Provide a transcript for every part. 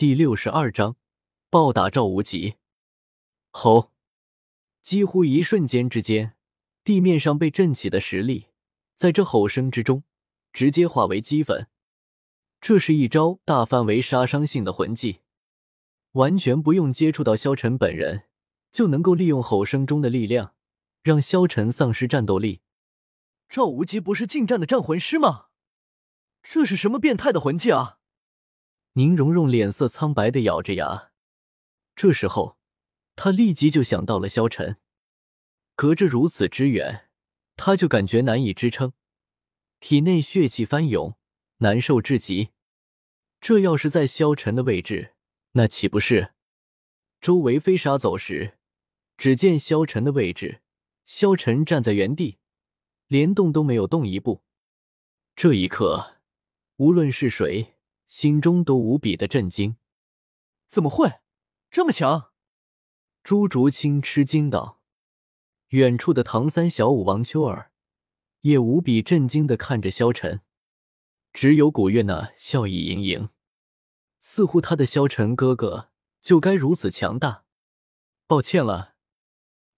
第六十二章暴打赵无极。吼！几乎一瞬间之间，地面上被震起的石粒，在这吼声之中，直接化为齑粉。这是一招大范围杀伤性的魂技，完全不用接触到萧晨本人，就能够利用吼声中的力量，让萧晨丧失战斗力。赵无极不是近战的战魂师吗？这是什么变态的魂技啊！宁荣荣脸色苍白的咬着牙，这时候他立即就想到了萧晨，隔着如此之远，他就感觉难以支撑，体内血气翻涌，难受至极。这要是在萧晨的位置，那岂不是？周围飞沙走石，只见萧晨的位置，萧晨站在原地，连动都没有动一步。这一刻，无论是谁。心中都无比的震惊，怎么会这么强？朱竹清吃惊道。远处的唐三、小五、王秋儿也无比震惊的看着萧晨，只有古月那笑意盈盈，似乎他的萧晨哥哥就该如此强大。抱歉了，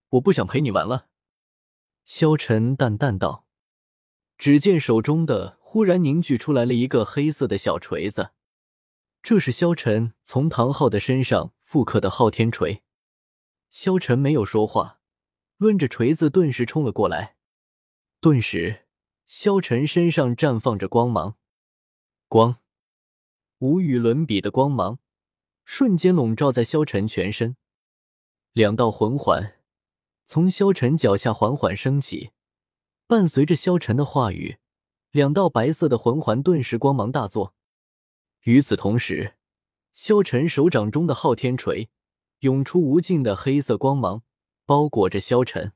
我不想陪你玩了。萧晨淡淡道。只见手中的。忽然凝聚出来了一个黑色的小锤子，这是萧晨从唐昊的身上复刻的昊天锤。萧晨没有说话，抡着锤子顿时冲了过来。顿时，萧晨身上绽放着光芒，光，无与伦比的光芒，瞬间笼罩在萧晨全身。两道魂环从萧晨脚下缓缓升起，伴随着萧晨的话语。两道白色的魂环顿时光芒大作，与此同时，萧晨手掌中的昊天锤涌出无尽的黑色光芒，包裹着萧晨。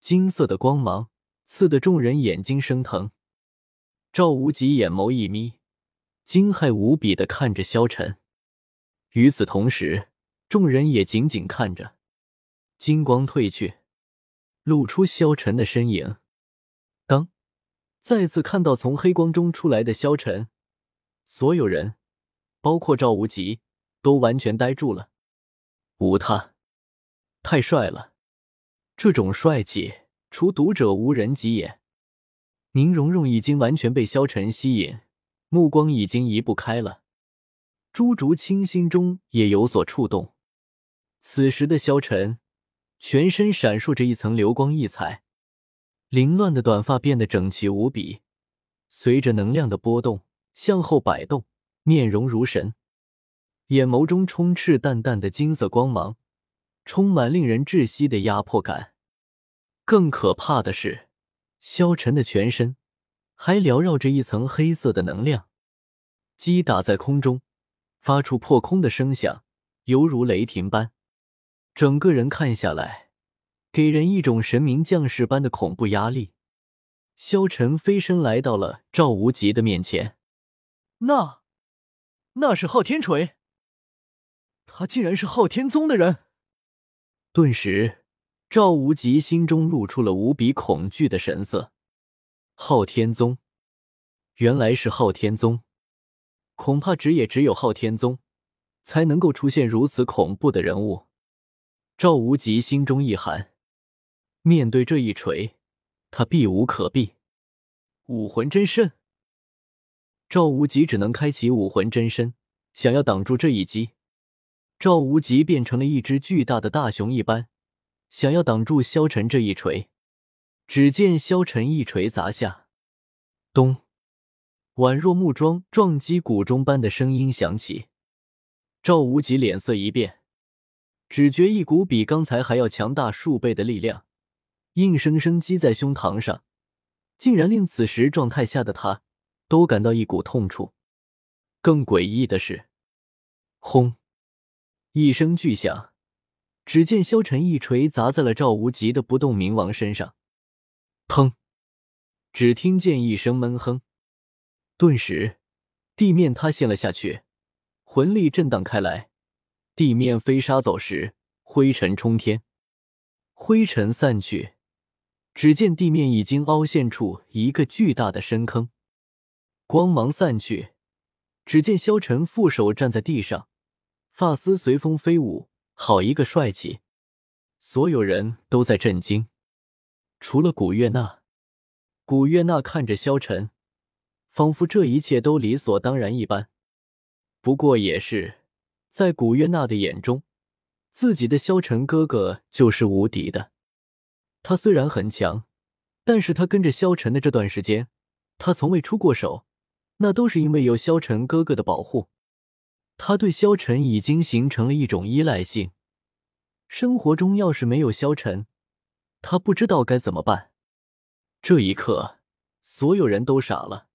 金色的光芒刺得众人眼睛生疼。赵无极眼眸一眯，惊骇无比的看着萧晨。与此同时，众人也紧紧看着。金光褪去，露出萧晨的身影。再次看到从黑光中出来的萧晨，所有人，包括赵无极，都完全呆住了。无他，太帅了！这种帅气，除读者无人及也。宁荣荣已经完全被萧晨吸引，目光已经移不开了。朱竹清心中也有所触动。此时的萧晨，全身闪烁着一层流光溢彩。凌乱的短发变得整齐无比，随着能量的波动向后摆动，面容如神，眼眸中充斥淡淡的金色光芒，充满令人窒息的压迫感。更可怕的是，萧晨的全身还缭绕着一层黑色的能量，击打在空中，发出破空的声响，犹如雷霆般。整个人看下来。给人一种神明将士般的恐怖压力。萧晨飞身来到了赵无极的面前，那，那是昊天锤。他竟然是昊天宗的人。顿时，赵无极心中露出了无比恐惧的神色。昊天宗，原来是昊天宗，恐怕只也只有昊天宗，才能够出现如此恐怖的人物。赵无极心中一寒。面对这一锤，他避无可避。武魂真身，赵无极只能开启武魂真身，想要挡住这一击。赵无极变成了一只巨大的大熊一般，想要挡住萧晨这一锤。只见萧晨一锤砸下，咚，宛若木桩撞击鼓钟般的声音响起。赵无极脸色一变，只觉一股比刚才还要强大数倍的力量。硬生生击在胸膛上，竟然令此时状态下的他都感到一股痛楚。更诡异的是，轰！一声巨响，只见萧晨一锤砸在了赵无极的不动明王身上。砰！只听见一声闷哼，顿时地面塌陷了下去，魂力震荡开来，地面飞沙走石，灰尘冲天。灰尘散去。只见地面已经凹陷出一个巨大的深坑，光芒散去，只见萧晨负手站在地上，发丝随风飞舞，好一个帅气！所有人都在震惊，除了古月娜。古月娜看着萧晨，仿佛这一切都理所当然一般。不过也是，在古月娜的眼中，自己的萧晨哥哥就是无敌的。他虽然很强，但是他跟着萧晨的这段时间，他从未出过手，那都是因为有萧晨哥哥的保护。他对萧晨已经形成了一种依赖性。生活中要是没有萧晨，他不知道该怎么办。这一刻，所有人都傻了。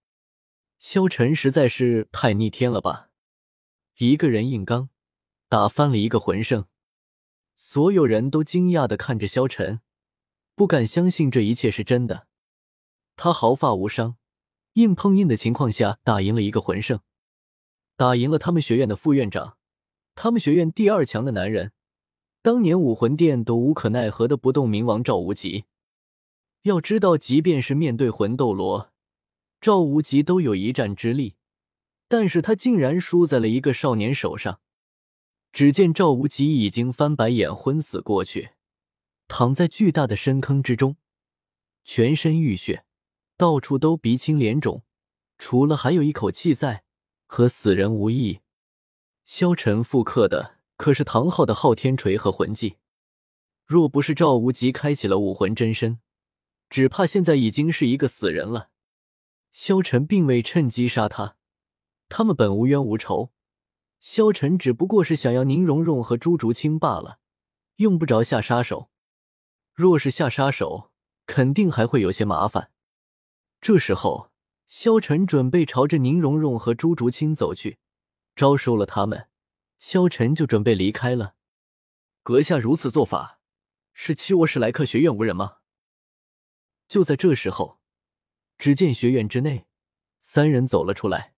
萧晨实在是太逆天了吧！一个人硬刚，打翻了一个魂圣。所有人都惊讶的看着萧晨，不敢相信这一切是真的。他毫发无伤，硬碰硬的情况下打赢了一个魂圣，打赢了他们学院的副院长，他们学院第二强的男人。当年武魂殿都无可奈何的不动明王赵无极，要知道，即便是面对魂斗罗，赵无极都有一战之力，但是他竟然输在了一个少年手上。只见赵无极已经翻白眼昏死过去，躺在巨大的深坑之中，全身浴血，到处都鼻青脸肿，除了还有一口气在，和死人无异。萧晨复刻的。可是唐昊的昊天锤和魂技，若不是赵无极开启了武魂真身，只怕现在已经是一个死人了。萧晨并未趁机杀他，他们本无冤无仇，萧晨只不过是想要宁荣荣和朱竹清罢了，用不着下杀手。若是下杀手，肯定还会有些麻烦。这时候，萧晨准备朝着宁荣荣和朱竹清走去，招收了他们。萧晨就准备离开了，阁下如此做法，是欺我史莱克学院无人吗？就在这时候，只见学院之内，三人走了出来。